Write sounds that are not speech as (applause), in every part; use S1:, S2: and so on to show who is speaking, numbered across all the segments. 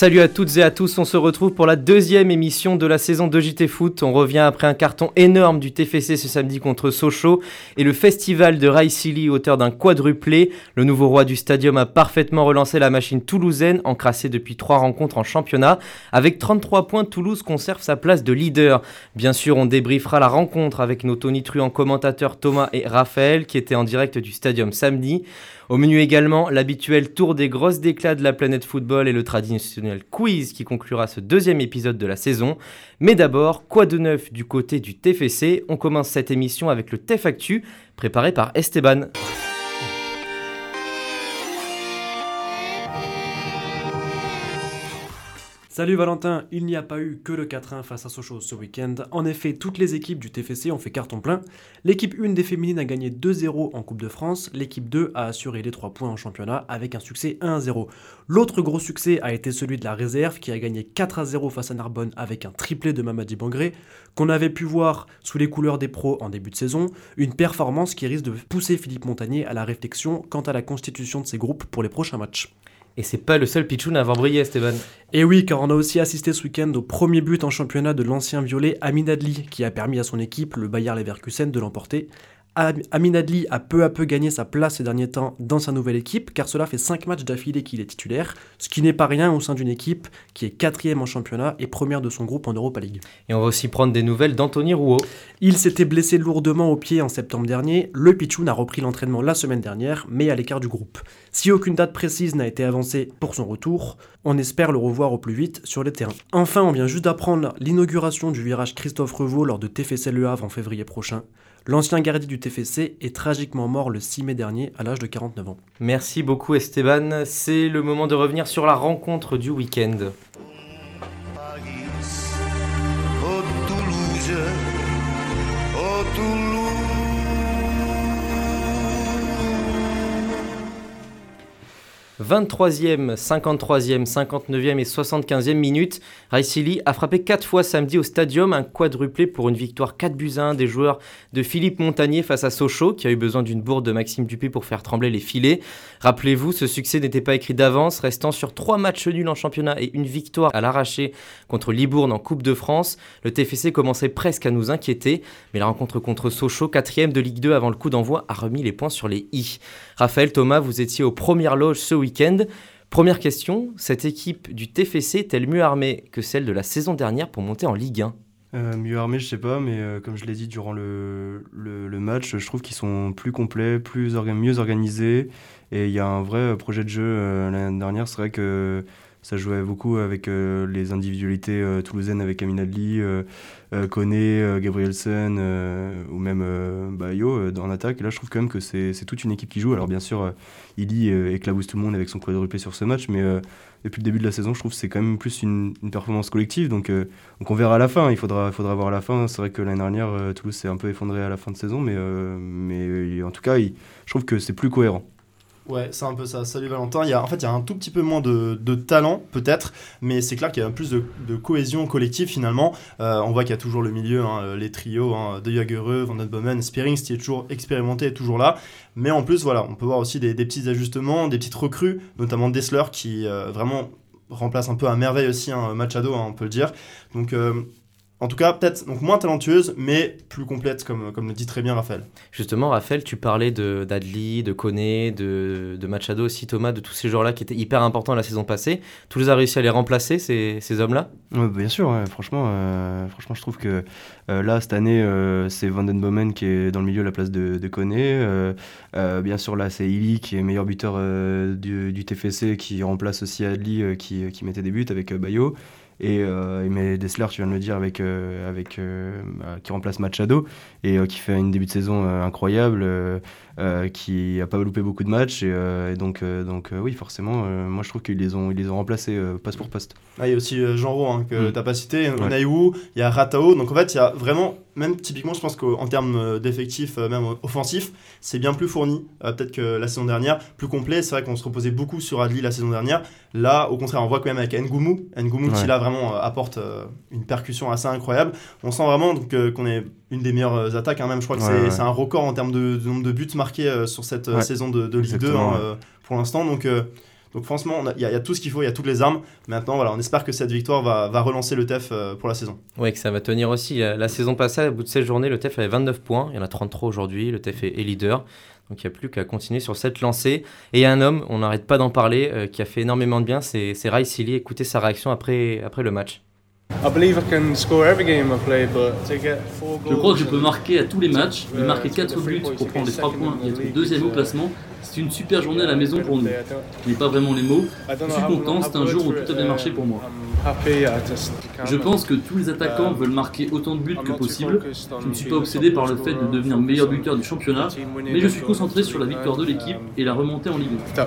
S1: Salut à toutes et à tous, on se retrouve pour la deuxième émission de la saison de JT Foot. On revient après un carton énorme du TFC ce samedi contre Sochaux et le festival de Raïsili, auteur d'un quadruplé. Le nouveau roi du stadium a parfaitement relancé la machine toulousaine, encrassée depuis trois rencontres en championnat. Avec 33 points, Toulouse conserve sa place de leader. Bien sûr, on débriefera la rencontre avec nos tonitruants commentateurs Thomas et Raphaël qui étaient en direct du stadium samedi. Au menu également, l'habituel tour des grosses déclats de la planète football et le traditionnel quiz qui conclura ce deuxième épisode de la saison. Mais d'abord, quoi de neuf du côté du TFC On commence cette émission avec le TEF Actu, préparé par Esteban.
S2: Salut Valentin, il n'y a pas eu que le 4-1 face à Sochaux ce week-end. En effet, toutes les équipes du TFC ont fait carton plein. L'équipe 1 des féminines a gagné 2-0 en Coupe de France. L'équipe 2 a assuré les 3 points en championnat avec un succès 1-0. L'autre gros succès a été celui de la réserve qui a gagné 4-0 face à Narbonne avec un triplé de Mamadi Bangré qu'on avait pu voir sous les couleurs des pros en début de saison. Une performance qui risque de pousser Philippe Montagnier à la réflexion quant à la constitution de ses groupes pour les prochains matchs.
S1: Et c'est pas le seul pitchoun à avoir brillé, Esteban.
S2: Et oui, car on a aussi assisté ce week-end au premier but en championnat de l'ancien violet Amin Adli, qui a permis à son équipe, le Bayer Leverkusen, de l'emporter. Amin Adli a peu à peu gagné sa place ces derniers temps dans sa nouvelle équipe, car cela fait 5 matchs d'affilée qu'il est titulaire, ce qui n'est pas rien au sein d'une équipe qui est quatrième en championnat et première de son groupe en Europa League.
S1: Et on va aussi prendre des nouvelles d'Anthony Rouault.
S2: Il s'était blessé lourdement au pied en septembre dernier, le Pichoun a repris l'entraînement la semaine dernière, mais à l'écart du groupe. Si aucune date précise n'a été avancée pour son retour, on espère le revoir au plus vite sur les terrains. Enfin, on vient juste d'apprendre l'inauguration du virage Christophe Revaux lors de TFC Le Havre en février prochain. L'ancien gardien du TFC est tragiquement mort le 6 mai dernier à l'âge de 49 ans.
S1: Merci beaucoup Esteban, c'est le moment de revenir sur la rencontre du week-end. 23e, 53e, 59e et 75e minute, Raisili a frappé 4 fois samedi au stadium, un quadruplé pour une victoire 4 buts 1 des joueurs de Philippe Montagnier face à Sochaux, qui a eu besoin d'une bourde de Maxime Dupé pour faire trembler les filets. Rappelez-vous, ce succès n'était pas écrit d'avance, restant sur 3 matchs nuls en championnat et une victoire à l'arraché contre Libourne en Coupe de France. Le TFC commençait presque à nous inquiéter, mais la rencontre contre Sochaux, 4 de Ligue 2 avant le coup d'envoi, a remis les points sur les i. Raphaël Thomas, vous étiez aux premières loges ce week-end Première question, cette équipe du TFC est-elle mieux armée que celle de la saison dernière pour monter en Ligue 1
S3: euh, mieux armée, je sais pas, mais euh, comme je l'ai dit durant le, match, je trouve qu'ils sont plus complets, plus mieux organisés, et il y a un vrai projet de jeu. Euh, l'année dernière, c'est vrai que ça jouait beaucoup avec les individualités toulousaines, avec Amin Adli, Koné, Gabrielsen, ou même Bayo en attaque. Et là, je trouve quand même que c'est toute une équipe qui joue. Alors bien sûr, Ili éclabousse tout le monde avec son quadruplé sur ce match, mais depuis le début de la saison, je trouve que c'est quand même plus une, performance collective. Donc, euh, on verra à la fin. Il faudra, faudra voir à la fin. C'est vrai que l'année dernière, euh, Toulouse s'est un peu effondré à la fin de saison, euh, mais en tout cas, je trouve que c'est plus cohérent.
S4: Ouais, c'est un peu ça. Salut Valentin. Il y a, en fait, il y a un tout petit peu moins de, de talent, peut-être, mais c'est clair qu'il y a plus de, cohésion collective finalement. Euh, on voit qu'il y a toujours le milieu, hein, les trios hein, de Jagereux, Van Bomen, Spearings, qui est toujours expérimenté et toujours là. Mais en plus, voilà, on peut voir aussi des, des petits ajustements, des petites recrues, notamment Dessler qui euh, vraiment remplace un peu à merveille aussi un Machado, hein, on peut le dire. Donc euh, en tout cas, peut-être donc moins talentueuse, mais plus complète, comme, comme le dit très bien Raphaël.
S1: Justement, Raphaël, tu parlais de d'Adli, de Koné, de, de, Machado aussi, Thomas, de tous ces joueurs-là qui étaient hyper importants la saison passée. Toulouse a réussi à les remplacer, ces, ces hommes-là?
S3: Bien sûr, franchement, euh, franchement, je trouve que euh, là, cette année, euh, c'est Van Den Bomen qui est dans le milieu à la place de, de Koné. bien sûr, là, c'est Ili qui est meilleur buteur du, du, TFC, qui remplace aussi Adli qui, qui mettait des buts avec Bayo. Et euh, mais Dessler, tu viens de le dire, avec, euh, avec, euh, bah, qui remplace Machado et qui fait une début de saison incroyable, qui n'a pas loupé beaucoup de matchs. Et, donc, donc oui, forcément, moi je trouve qu'ils les ont, ils les ont remplacés poste pour poste.
S4: Ah, il y a aussi Jean Roux hein, que mm. tu n'as pas cité, ouais. il y a Ratao. Donc en fait, il y a vraiment même typiquement, je pense qu'en termes euh, d'effectifs, euh, même offensifs, c'est bien plus fourni, euh, peut-être que la saison dernière, plus complet. C'est vrai qu'on se reposait beaucoup sur Adli la saison dernière. Là, au contraire, on voit quand même avec Ngoumou, Ngoumou qui là vraiment apporte une percussion assez incroyable. On sent vraiment qu'on est une des meilleures attaques, hein, même je crois que c'est un record en termes de, nombre de buts marqués sur cette saison de, Ligue 2 hein, pour l'instant. Donc Donc franchement, il y, a tout ce qu'il faut, il y a toutes les armes. Maintenant, voilà, on espère que cette victoire va, va relancer le TEF pour la saison.
S1: Oui, que ça va tenir aussi. La, saison passée, au bout de cette journées, le TEF avait 29 points. Il y en a 33 aujourd'hui. Le TEF est, leader. Donc il n'y a plus qu'à continuer sur cette lancée. Et il y a un homme, on n'arrête pas d'en parler, qui a fait énormément de bien, c'est Rai Silly. Écoutez sa réaction après, après le match.
S5: Je crois que je peux marquer à tous les matchs, mais marquer 4 buts pour prendre les 3 points et être deuxième au classement, c'est une super journée à la maison pour nous. Je n'ai pas vraiment les mots. Je suis content, c'est un jour où tout a bien marché pour moi. Je pense que tous les attaquants veulent marquer autant de buts que possible. Je ne suis pas obsédé par le fait de devenir meilleur buteur du championnat, mais je suis concentré sur la victoire de l'équipe et la remontée en Ligue 1.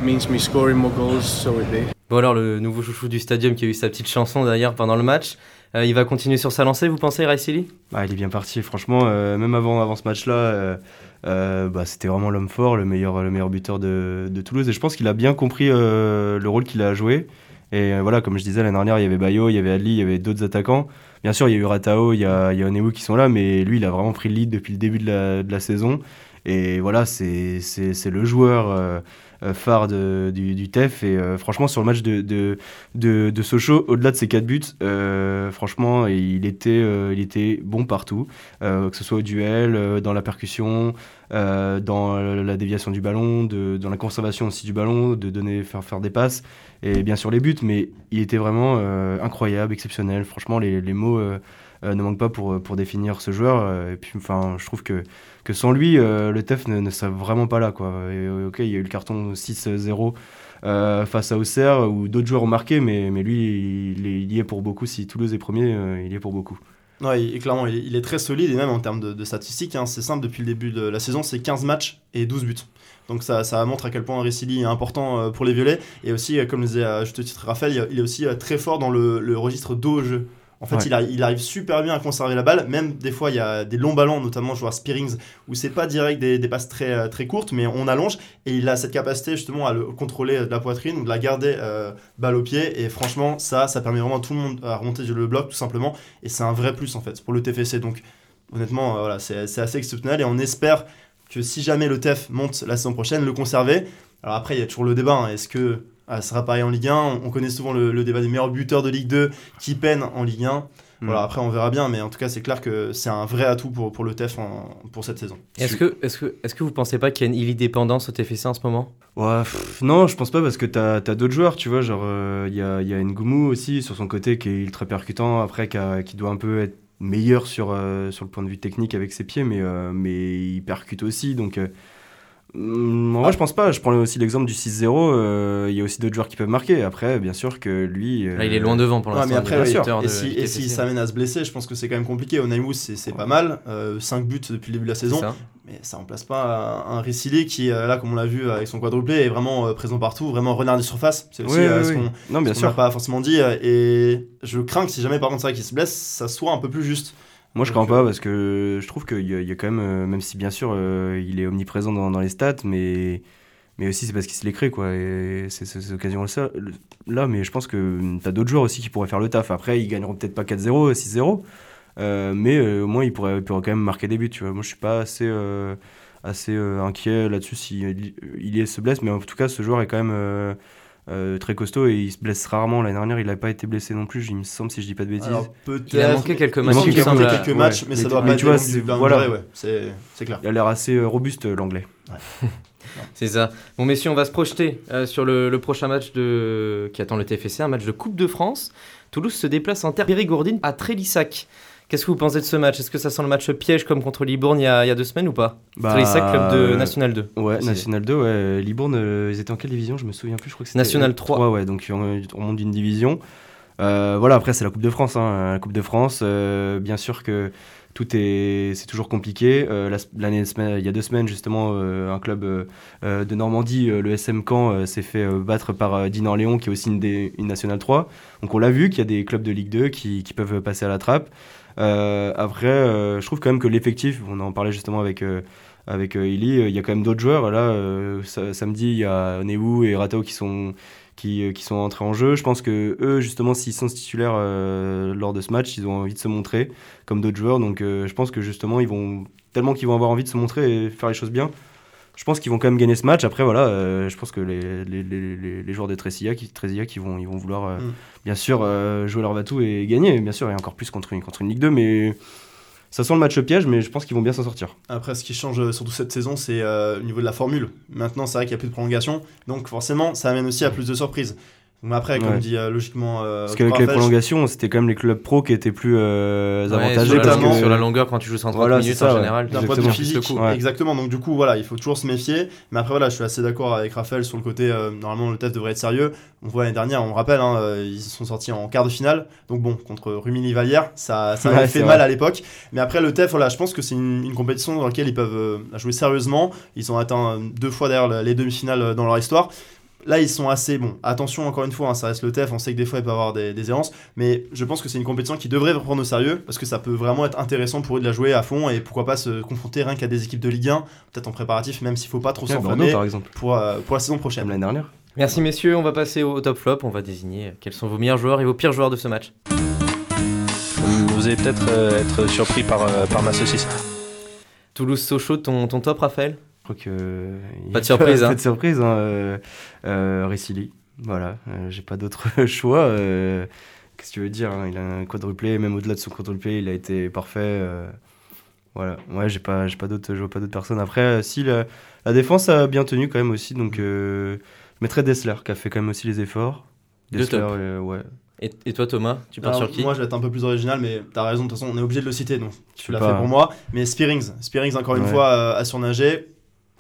S1: Bon alors le nouveau chouchou du stadium qui a eu sa petite chanson d'ailleurs pendant le match, euh, il va continuer sur sa lancée, vous pensez, Raïsili
S3: bah, Il est bien parti, franchement, euh, même avant, avant ce match-là, euh, bah, c'était vraiment l'homme fort, le meilleur, le meilleur buteur de, de Toulouse, et je pense qu'il a bien compris le rôle qu'il a joué. Et voilà, comme je disais l'année dernière, il y avait Bayo, il y avait Adli, il y avait d'autres attaquants. Bien sûr, il y a eu Ratao, il y a, il y a qui sont là, mais lui, il a vraiment pris le lead depuis le début de la, de la saison. Et voilà, c'est le joueur phare de, du, TEF. Et euh, franchement, sur le match de, de, de, Sochaux, au-delà de ses 4 buts, euh, franchement, il était, il était bon partout, que ce soit au duel, dans la percussion, dans la déviation du ballon, dans la conservation aussi du ballon, de donner, faire, faire des passes, et bien sûr les buts, mais il était vraiment incroyable, exceptionnel. Franchement, les, mots ne manquent pas pour, pour définir ce joueur. et puis, enfin, je trouve que que sans lui, euh, le TEF ne, ne, serait vraiment pas là. Quoi. Euh, ok, il y a eu le carton 6-0 euh, face à Auxerre, où d'autres joueurs ont marqué, mais, mais lui, il, y est pour beaucoup. Si Toulouse est premier, il y est pour beaucoup.
S4: Ouais, et clairement, il est, très solide, et même en termes de, statistiques, hein, c'est simple, depuis le début de la saison, c'est 15 matchs et 12 buts. Donc ça, montre à quel point Ricili est important pour les Violets. Et aussi, comme le disait à juste titre Raphaël, il est aussi très fort dans le, le registre dos au jeu. En fait, il, arrive, super bien à conserver la balle. Même des fois, il y a des longs ballons, notamment joueur Spearings, où c'est pas direct des, passes très, euh, très courtes, mais on allonge. Et il a cette capacité justement à le contrôler de la poitrine ou de la garder euh, balle au pied. Et franchement, ça, ça permet vraiment à tout le monde à remonter le bloc, tout simplement. Et c'est un vrai plus en fait pour le TFC. Donc, honnêtement, euh, voilà, c'est assez exceptionnel. Et on espère que si jamais le TEF monte la saison prochaine, le conserver. Alors après, il y a toujours le débat. Hein. Est-ce que ah, ça sera pareil en Ligue 1. On connaît souvent le, débat des meilleurs buteurs de Ligue 2 qui peinent en Ligue 1. Hmm. Voilà, après, on verra bien, mais en tout cas, c'est clair que c'est un vrai atout pour, pour le TEF pour cette saison.
S1: Est-ce que, est que, est que vous pensez pas qu'il y a une illidépendance au TFC en ce moment?
S3: Ouais, Non, je pense pas parce que tu as, d'autres joueurs, tu vois. Genre, euh, il y, a, y a Ngoumou aussi sur son côté qui est ultra percutant, après qui, doit un peu être meilleur sur, euh, sur le point de vue technique avec ses pieds, mais, euh, mais il percute aussi. Donc. Mm, en vrai, je pense pas. Je prends aussi l'exemple du 6-0. Euh, il y a aussi d'autres joueurs qui peuvent marquer. Après, bien sûr que lui.
S1: Là, il est loin devant pour l'instant.
S4: mais après, Et s'il si, s'amène à se blesser, je pense que c'est quand même compliqué. Onaimous, c'est pas mal. 5 euh, buts depuis le début de la saison. Mais ça remplace pas un Ricilé qui, euh, là, comme on l'a vu avec son quadruplé, est vraiment présent partout, vraiment renard de surface. C'est aussi ce qu'on n'a pas forcément dit. Et je crains que si jamais, par contre, c'est vrai qu'il se blesse, ça soit un peu plus juste.
S3: Moi, je crois pas parce que je trouve qu'il y, y, a quand même, euh, même si bien sûr euh, il est omniprésent dans, dans, les stats, mais, mais aussi c'est parce qu'il se l'est créé, quoi. Et c'est cette occasion-là. Mais je pense que tu as d'autres joueurs aussi qui pourraient faire le taf. Après, ils gagneront peut-être pas 4-0, 6-0, euh, mais au moins ils pourraient, pourraient, quand même marquer des buts, tu vois. Moi, je suis pas assez, assez inquiet là-dessus si il, il, se blesse, mais en tout cas, ce joueur est quand même euh, très costaud et il se blesse rarement. L'année dernière, il n'a pas été blessé non plus, il me semble, si je dis pas de bêtises.
S1: il a manqué quelques matchs,
S4: il a manqué quelques matchs mais, ça doit pas être voilà, ouais, c'est clair.
S3: Il a l'air assez euh, robuste, euh, l'anglais. (laughs)
S1: c'est ça. Bon, messieurs, on va se projeter sur le, le, prochain match de... qui attend le TFC, un match de Coupe de France. Toulouse se déplace en terre périgourdine à Trélissac. Qu'est-ce que vous pensez de ce match? Est-ce que ça sent le match piège comme contre Libourne il y a, il y a deux semaines ou pas? Bah, club de National 2.
S3: Ouais, National 2, ouais. Libourne, euh, ils étaient en quelle division? Je me souviens plus, je crois que c'était.
S1: National 3.
S3: ouais, donc on, monte d'une division. Euh, voilà, après, c'est la Coupe de France. Hein, la Coupe de France, euh, bien sûr que tout est c'est toujours compliqué l'année il y a deux semaines justement un club de Normandie le SM Caen s'est fait battre par Dinan Léon qui est aussi une, des, une nationale 3 donc on l'a vu qu'il y a des clubs de Ligue 2 qui, qui peuvent passer à la trappe euh, après, euh, je trouve quand même que l'effectif, on en parlait justement avec euh, avec Ili, il y a quand même d'autres joueurs. Là, samedi, il y a Newu et Ratao qui sont, qui, qui, sont entrés en jeu. Je pense que eux, justement, s'ils sont titulaires lors de ce match, ils ont envie de se montrer comme d'autres joueurs. Donc, je pense que justement, ils vont tellement qu'ils vont avoir envie de se montrer et faire les choses bien je pense qu'ils vont quand même gagner ce match. Après, voilà, euh, je pense que les, les, les, les joueurs des Trésilla qui, qui vont, ils vont vouloir, euh,
S4: Mm.
S3: bien sûr, euh, jouer leur batou et gagner, bien sûr, et encore plus contre une, contre une Ligue 2. Mais ça sent le match piège, mais je pense qu'ils vont bien s'en sortir.
S4: Après, ce qui change surtout cette saison, c'est au niveau de la formule. Maintenant, c'est vrai qu'il n'y a plus de prolongation, donc forcément, ça amène aussi à plus de surprises. Donc après, comme
S3: Ouais.
S4: dit euh, logiquement. euh,
S3: Parce qu'avec les prolongations, c'était quand même les clubs pro qui étaient plus euh,
S1: Ouais,
S3: avantagés. parce que-
S1: sur la longueur, quand tu joues 130
S3: Voilà,
S1: minutes
S3: ça,
S1: en
S3: ouais.
S1: général,
S4: D'un point de vue physique.
S3: Ouais.
S4: exactement. Donc du coup, voilà, il faut toujours se méfier. Mais après, voilà, je suis assez d'accord avec Raphaël sur le côté. euh, normalement, le test devrait être sérieux. On voit l'année dernière, on le rappelle, hein, euh, ils sont sortis en quart de finale. Donc bon, contre Rumini Vallière, ça, ça avait
S3: Ouais,
S4: fait mal
S3: vrai.
S4: à l'époque. Mais après, le TEF, voilà, je pense que c'est une, une compétition dans laquelle ils peuvent euh, jouer sérieusement. Ils ont atteint deux fois d'ailleurs les demi-finales dans leur histoire. Là, ils sont assez bon. Attention, encore une fois, hein, ça reste le TEF. On sait que des fois, il peut y avoir des, des errances. Mais je pense que c'est une compétition qui devrait reprendre au sérieux parce que ça peut vraiment être intéressant pour eux de la jouer à fond et pourquoi pas se confronter rien qu'à des équipes de Ligue 1, peut-être en préparatif, même s'il faut pas trop s'enflammer
S3: par exemple,
S4: pour, euh, pour la saison
S3: comme
S4: prochaine.
S3: l'année dernière.
S1: Merci messieurs, on va passer au top flop. On va désigner quels sont vos meilleurs joueurs et vos pires joueurs de ce match.
S6: Vous allez peut-être euh, être surpris par, euh, par ma saucisse.
S1: Toulouse-Sochaux, ton, ton top, Raphaël?
S3: Je crois que. a
S1: Pas de surprise, (laughs)
S3: Pas
S1: hein.
S3: de surprise, hein. Euh, euh. Voilà, euh, j'ai pas d'autre (laughs) choix. euh, Qu'est-ce que tu veux dire hein, Il a un quadruplé, même au-delà de son quadruplé, il a été parfait. euh, voilà, ouais, j'ai pas, j'ai pas d'autres, je vois pas d'autres personnes. Après, euh, si la, la défense a bien tenu quand même aussi, donc euh, je mettrais Dessler qui a fait quand même aussi les efforts.
S1: De
S3: Dessler, euh, ouais.
S1: et, et toi Thomas, tu pars
S4: Alors,
S1: sur qui?
S4: moi, je vais être un peu plus original, mais t'as raison. De toute façon, on est obligé de le citer, donc tu l'as fait pour moi. Mais Spearings, Spearings encore une
S3: Ouais.
S4: fois euh, à surnager.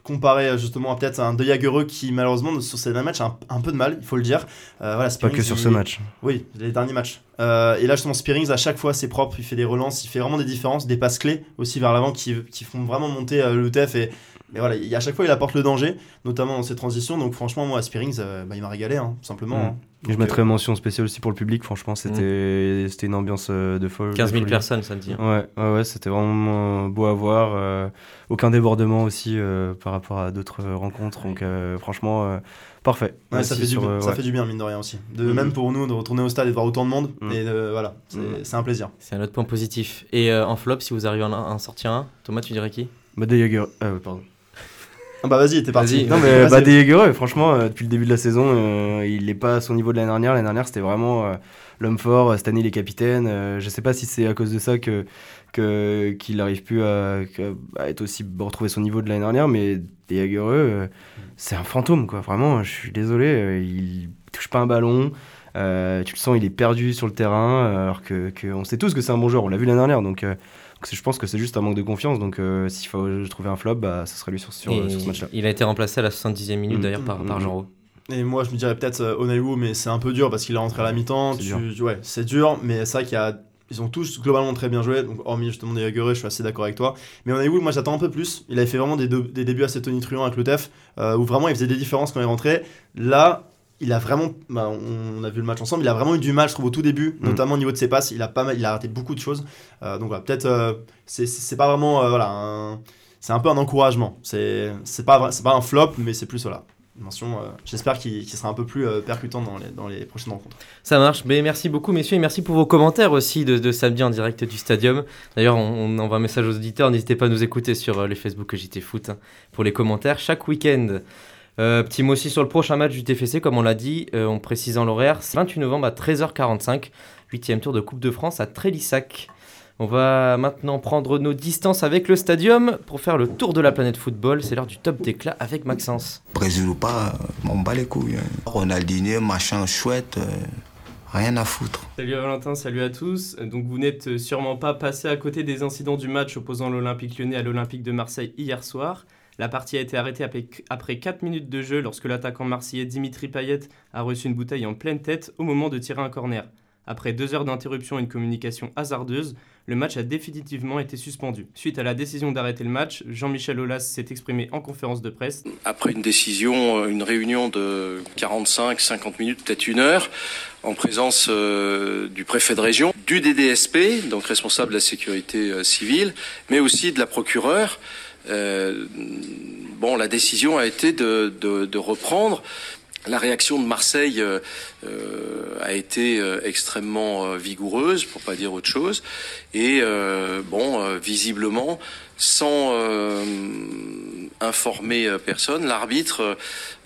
S4: Comparé euh, justement à peut-être un De Jagereux qui malheureusement sur ces derniers matchs a un, un peu de mal, il faut le dire. Euh, voilà,
S3: Pas que sur
S4: il-
S3: ce match.
S4: Oui, les derniers matchs. Euh, et là, justement, Spearings, à chaque fois, c'est propre. Il fait des relances, il fait vraiment des différences, des passes clés aussi vers l'avant qui, qui font vraiment monter euh, l'UTF. Et, et voilà, il- à chaque fois, il apporte le danger, notamment dans ses transitions. Donc, franchement, moi, Spearings, euh, bah, il m'a régalé, hein, tout simplement.
S3: Mm.
S4: hein.
S3: Je mettrais mention spéciale aussi pour le public. Franchement, c'était, c'était une ambiance euh, de folle.
S1: 15
S3: de
S1: 000
S3: folie.
S1: personnes samedi. hein.
S3: Ouais, ouais, ouais, c'était vraiment euh, beau à voir. euh, aucun débordement aussi euh, par rapport à d'autres euh, rencontres. Donc, euh, franchement, euh, parfait.
S4: Ouais, ça, fait du,
S3: euh,
S4: ça
S3: ouais.
S4: fait du bien, mine de rien aussi. De,
S3: Mhm.
S4: Même pour nous, de retourner au stade et de voir autant de monde.
S3: Mhm.
S4: Et de- voilà, c'est un plaisir.
S1: C'est un autre point positif. Et euh, en flop, si vous arrivez à en, en sortir un, Thomas, tu dirais qui?
S3: Bah, De Jager- euh, pardon.
S4: Ah bah, vas-y, t'es parti.
S3: Non, mais bah, Jager, franchement, euh, depuis le début de la saison, euh, il n'est pas à son niveau de l'année dernière. L'année dernière, c'était vraiment euh, l'homme fort. Cette année, il est capitaine. Euh, je sais pas si c'est à cause de ça que qu'il n'arrive plus à, à être aussi retrouver son niveau de l'année dernière, mais euh, c'est un fantôme, quoi. Vraiment, je suis désolé. euh, il touche pas un ballon. Euh, tu le sens, il est perdu sur le terrain, alors que, que on sait tous que c'est un bon joueur. On l'a vu l'année dernière, donc. Je pense que c'est juste un manque de confiance. Donc, euh, s'il faut trouver un flop, bah, ça serait lui sur, sur,
S1: Et
S3: sur ce match-là.
S1: Il a été remplacé à la 70e minute
S3: Mm.
S1: d'ailleurs par,
S3: Mm,
S1: par
S3: mm,
S1: Jean Rau.
S4: Et moi, je me dirais peut-être euh, mais c'est un peu dur parce qu'il est rentré à la mi-temps.
S3: C'est
S4: Tu-
S3: dur.
S4: Ouais, c'est dur, mais c'est vrai qu'il y a. Ils ont tous globalement très bien joué, donc hormis justement des Jagereux, je suis assez d'accord avec toi. Mais Onaiwu, moi j'attends un peu plus. Il avait fait vraiment des, des débuts assez tonitruants avec le TEF, euh, où vraiment il faisait des différences quand il rentrait. Là, il a vraiment. bah, on a vu le match ensemble, il a vraiment eu du mal, je trouve, au tout début,
S3: Mm.
S4: notamment au niveau de ses passes. Il a, pas mal, il a raté beaucoup de choses. Euh, donc voilà, peut-être. euh, c'est- pas vraiment. euh, voilà, un- c'est un peu un encouragement. C'est c'est pas, pas un flop, mais c'est plus voilà. Mention, euh, j'espère qu'il sera un peu plus euh, percutant dans les, dans les prochaines rencontres.
S1: Ça marche, mais merci beaucoup messieurs et merci pour vos commentaires aussi de, de samedi en direct du stadium. D'ailleurs, on, on envoie un message aux auditeurs, n'hésitez pas à nous écouter sur euh, les Facebook JT Foot hein, pour les commentaires chaque week-end. Euh, petit mot aussi sur le prochain match du TFC, comme on l'a dit, euh, en précisant l'horaire, c'est 28 novembre à 13h45, 8 tour de Coupe de France à Trélissac. On va maintenant prendre nos distances avec le stadium pour faire le tour de la planète football. C'est l'heure du top d'éclat avec Maxence.
S7: Brésil ou pas, euh, on bat les couilles. hein. Ronaldinho, machin chouette, euh, rien à foutre.
S8: Salut à Valentin, salut à tous. Donc vous n'êtes sûrement pas passé à côté des incidents du match opposant l'Olympique lyonnais à l'Olympique de Marseille hier soir. La partie a été arrêtée après- après 4 minutes de jeu lorsque l'attaquant marseillais Dimitri Payet a reçu une bouteille en pleine tête au moment de tirer un corner. Après deux heures d'interruption et une communication hasardeuse, le match a définitivement été suspendu. Suite à la décision d'arrêter le match, Jean-Michel Aulas s'est exprimé en conférence de presse.
S9: Après une décision, euh, une réunion de 45, 50 minutes, peut-être une heure, en présence euh, du préfet de région, du DDSP, donc responsable de la sécurité euh, civile, mais aussi de la procureure, euh, bon, la décision a été de, reprendre. La réaction de Marseille euh, euh, a été extrêmement vigoureuse, pour pas dire autre chose, et bon, visiblement, sans informer euh, personne, l'arbitre euh,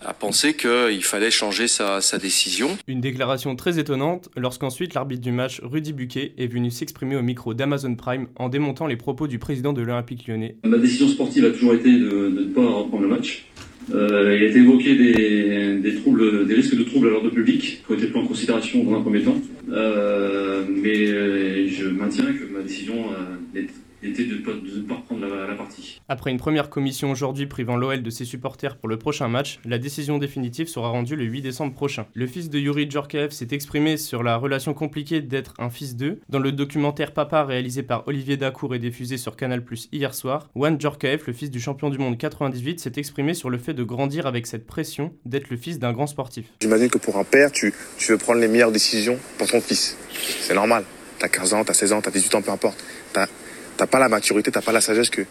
S9: a pensé qu'il fallait changer sa, sa décision.
S8: Une déclaration très étonnante lorsqu'ensuite l'arbitre du match, Rudy Buquet, est venu s'exprimer au micro d'Amazon Prime en démontant les propos du président de l'Olympique lyonnais.
S10: Ma décision sportive a toujours été de, de ne pas reprendre le match. Euh, il a été évoqué des, des, troubles, des risques de troubles à l'ordre public qui ont été pris en considération dans un premier temps. Euh, mais je maintiens que ma décision euh, était de ne pas, reprendre la, la partie.
S8: Après une première commission aujourd'hui privant l'OL de ses supporters pour le prochain match, la décision définitive sera rendue le 8 décembre prochain. Le fils de Yuri Djorkaeff s'est exprimé sur la relation compliquée d'être un fils d'eux. Dans le documentaire Papa réalisé par Olivier Dacour et diffusé sur Canal Plus hier soir, Juan Djorkaeff, le fils du champion du monde 98, s'est exprimé sur le fait de grandir avec cette pression d'être le fils d'un grand sportif.
S11: J'imagine que pour un père, tu, tu veux prendre les meilleures décisions pour ton fils. C'est normal. T'as 15 ans, t'as 16 ans, t'as 18 ans, peu importe. T'as pas la maturité, t'as pas la sagesse que,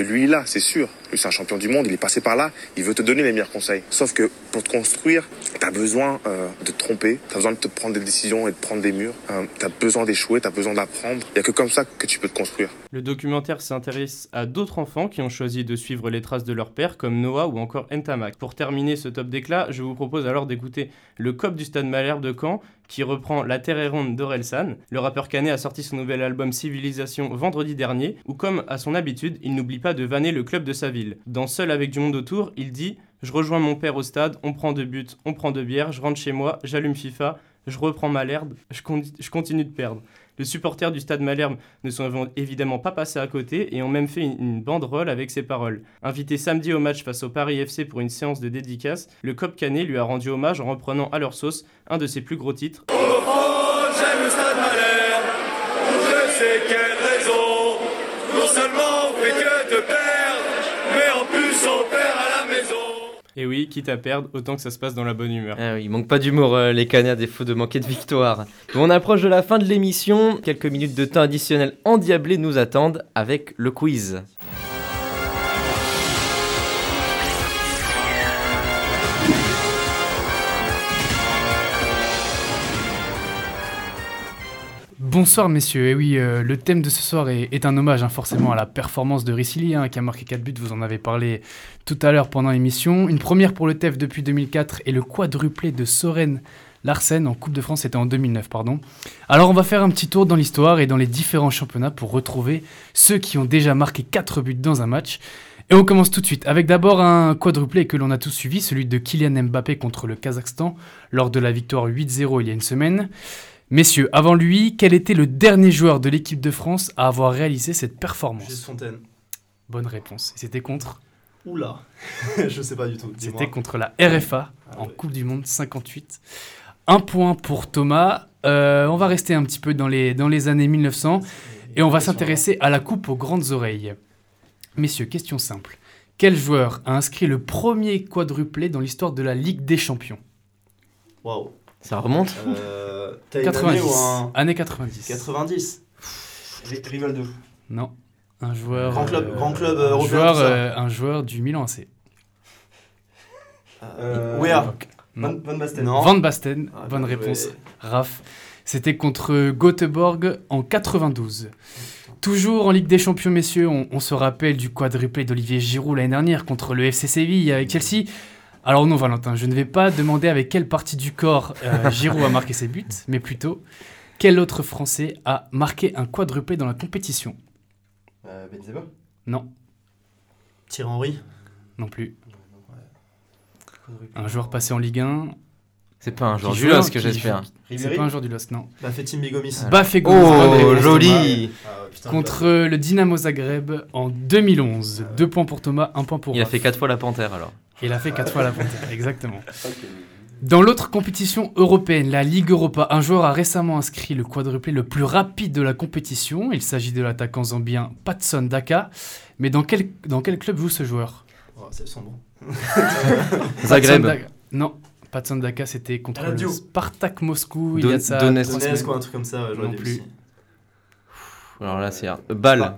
S11: lui il a, c'est sûr. Lui c'est un champion du monde, il est passé par là, il veut te donner les meilleurs conseils. Sauf que pour te construire, t'as besoin euh, de te tromper, t'as besoin de te prendre des décisions et de prendre des murs. Euh, t'as besoin d'échouer, t'as besoin d'apprendre. Il y a que comme ça que tu peux te construire.
S8: Le documentaire s'intéresse à d'autres enfants qui ont choisi de suivre les traces de leur père, comme Noah ou encore Ntamak. Pour terminer ce top d'éclat, je vous propose alors d'écouter le COP du Stade Malherbe de Caen, qui reprend La Terre est ronde d'Orelsan. Le rappeur canet a sorti son nouvel album Civilisation vendredi dernier, où comme à son habitude, il n'oublie pas de vanner le club de sa ville. Dans Seul avec du monde autour, il dit Je rejoins mon père au stade, on prend deux buts, on prend deux bières, je rentre chez moi, j'allume FIFA, je reprends Malherbe, je, con- je continue de perdre. Les supporters du stade Malherbe ne sont évidemment pas passés à côté et ont même fait une, banderole avec ces paroles. Invité samedi au match face au Paris FC pour une séance de dédicace, le COP Canet lui a rendu hommage en reprenant à leur sauce un de ses plus gros titres. Et oui, quitte à perdre, autant que ça se passe dans la bonne humeur.
S1: Ah oui, il manque pas d'humour, euh, les Canets, à défaut de manquer de victoire. On approche de la fin de l'émission. Quelques minutes de temps additionnel endiablé nous attendent avec le quiz.
S12: Bonsoir messieurs, et oui, euh, le thème de ce soir est, est un hommage hein, forcément à la performance de Ricili, hein, qui a marqué 4 buts, vous en avez parlé tout à l'heure pendant l'émission. Une première pour le TEF depuis 2004 et le quadruplé de Soren Larsen en Coupe de France, c'était en 2009, pardon. Alors on va faire un petit tour dans l'histoire et dans les différents championnats pour retrouver ceux qui ont déjà marqué 4 buts dans un match. Et on commence tout de suite avec d'abord un quadruplé que l'on a tous suivi, celui de Kylian Mbappé contre le Kazakhstan lors de la victoire 8-0 il y a une semaine. Messieurs, avant lui, quel était le dernier joueur de l'équipe de France à avoir réalisé cette performance
S4: Gilles Fontaine.
S12: Bonne réponse. Et c'était contre
S4: Oula, (laughs) je sais pas du tout.
S12: C'était contre la RFA en Coupe du Monde 58. Un point pour Thomas. Euh, on va rester un petit peu dans les, dans les années 1900 et on va s'intéresser à la coupe aux grandes oreilles. Messieurs, question simple. Quel joueur a inscrit le premier quadruplé dans l'histoire de la Ligue des Champions?
S4: Waouh.
S1: Ça remonte
S4: Euh, t'as une
S12: 90.
S4: année ou un-
S12: Année 90.
S4: 90. Ri- Rivaldo.
S12: Non. Un joueur.
S4: Grand club-
S12: euh,
S4: grand club, euh,
S12: un
S4: européen,
S12: joueur, euh, un joueur du Milan AC.
S4: Euh, Wea. Van- Van Basten. Non.
S12: Van Basten,
S4: Ah,
S12: bonne réponse.
S4: joué.
S12: Raph. C'était contre Göteborg en 92. Toujours en Ligue des Champions, messieurs, on, on se rappelle du quadruplé d'Olivier Giroud l'année dernière contre le FC Séville avec Chelsea. Alors non, Valentin, je ne vais pas demander avec quelle partie du corps euh, (laughs) Giroud a marqué ses buts, mais plutôt quel autre Français a marqué un quadruplé dans la compétition?
S4: Euh, Benzema?
S12: Non,
S4: Thierry Henry?
S12: non plus. Un joueur passé en Ligue 1.
S1: C'est pas un joueur du LOSC,
S12: qui
S1: j'espère.
S12: C'est pas un joueur du LOSC, non.
S4: Bafetim Bigomis.
S12: Bafego,
S1: Oh, joli.
S4: Ah, putain,
S12: Contre le Dynamo Zagreb en 2011. Deux points pour Thomas, un point pour
S1: Il a fait 4 fois la panthère alors.
S12: Il a fait quatre fois la panthère, (laughs) exactement. Dans l'autre compétition européenne, la Ligue Europa, un joueur a récemment inscrit le quadruplé le plus rapide de la compétition. Il s'agit de l'attaquant zambien Patson Daka. Mais dans quel, dans quel club joue ce joueur?
S4: Oh, c'est son nom. (laughs)
S1: Zagreb.
S12: Patson Daka- Non, Patson Daka, c'était contre le. Spartak Moscou. il
S1: Don-
S12: y a ça
S1: Donetsk.
S4: ou un truc comme ça,
S12: Non plus.
S4: aussi.
S1: Alors là, c'est un.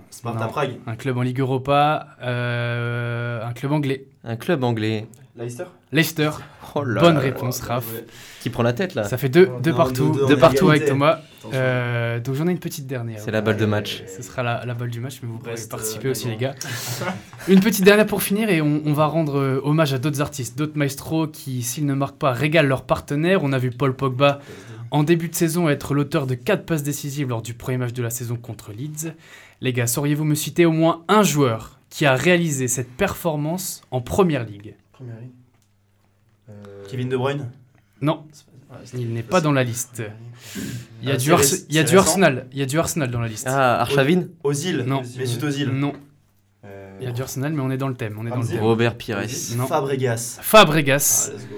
S4: Sparta. Prague.
S12: Un club en Ligue Europa, euh, un club anglais.
S1: Un club anglais.
S4: Leicester
S12: Leicester.
S1: Oh là
S12: Bonne
S1: là.
S12: réponse, Raph.
S1: Qui prend la tête là
S12: Ça fait deux,
S4: Oh,
S12: deux
S4: non,
S12: partout,
S4: deux,
S12: partout avec. Thomas. Euh, donc j'en ai une petite dernière.
S1: C'est la balle de match.
S12: Ce sera la, la balle du match, mais vous pourrez participer
S4: euh,
S12: aussi, les gars. Une petite dernière pour finir, et on, on va rendre euh, hommage à d'autres artistes, d'autres maestros qui, s'ils ne marquent pas, régalent leurs partenaires. On a vu Paul Pogba en début de saison être l'auteur de 4 passes décisives lors du premier match de la saison contre Leeds. Les gars, sauriez-vous me citer au moins un joueur qui a réalisé cette performance en première ligue?
S4: Première ligne. Kevin De Bruyne?
S12: Non,
S4: Ouais,
S12: il n'est pas dans la liste. Il y a,
S4: Ah,
S12: du,
S4: c'est
S12: Ars-
S4: réc-
S12: il y a
S4: c'est
S12: du
S4: récent
S12: Arsenal, il y a du Arsenal dans la liste.
S1: Ah, Arshavin
S4: Ozil
S12: Non.
S4: Mesut Ozil
S12: Non,
S3: Euh,
S12: il y a du Arsenal, mais on est dans le thème. On est dans le thème.
S1: Robert Pires.
S12: Non.
S4: Fabregas.
S12: Fabregas.
S4: Ah, let's go.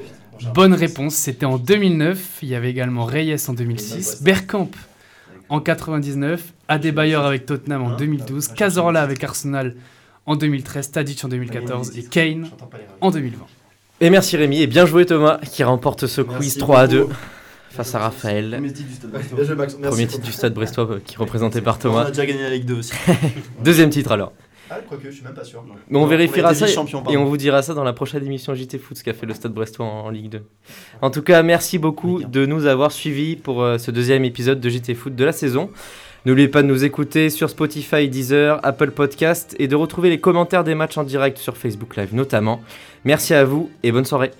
S12: Bonne réponse, c'était en 2009. Il y avait également Reyes en 2006, Bergkamp en 99, Adebayor avec Tottenham en
S4: Hein
S12: 2012,
S4: Ah,
S12: Cazorla avec Arsenal en 2013, Tadic en 2014 et Kane en 2020.
S1: Et merci Rémi, et bien joué Thomas, qui remporte ce quiz
S4: Merci
S1: 3 à 2
S4: beaucoup.
S1: face à Raphaël.
S3: Premier titre du Stade Brestois.
S1: Premier titre du stade brestois euh, qui est représenté par
S4: On
S1: Thomas.
S4: a déjà gagné la Ligue 2 aussi. (laughs)
S1: Deuxième titre alors.
S4: Ah, quoique, je suis même pas sûr.
S1: Mais on vérifiera ça et, on vous dira ça dans la prochaine émission JT Foot, ce qu'a fait le Stade Brestois en, en Ligue 2. En tout cas, merci beaucoup de nous avoir suivis pour euh, ce deuxième épisode de JT Foot de la saison. N'oubliez pas de nous écouter sur Spotify, Deezer, Apple Podcast et de retrouver les commentaires des matchs en direct sur Facebook Live notamment. Merci à vous et bonne soirée.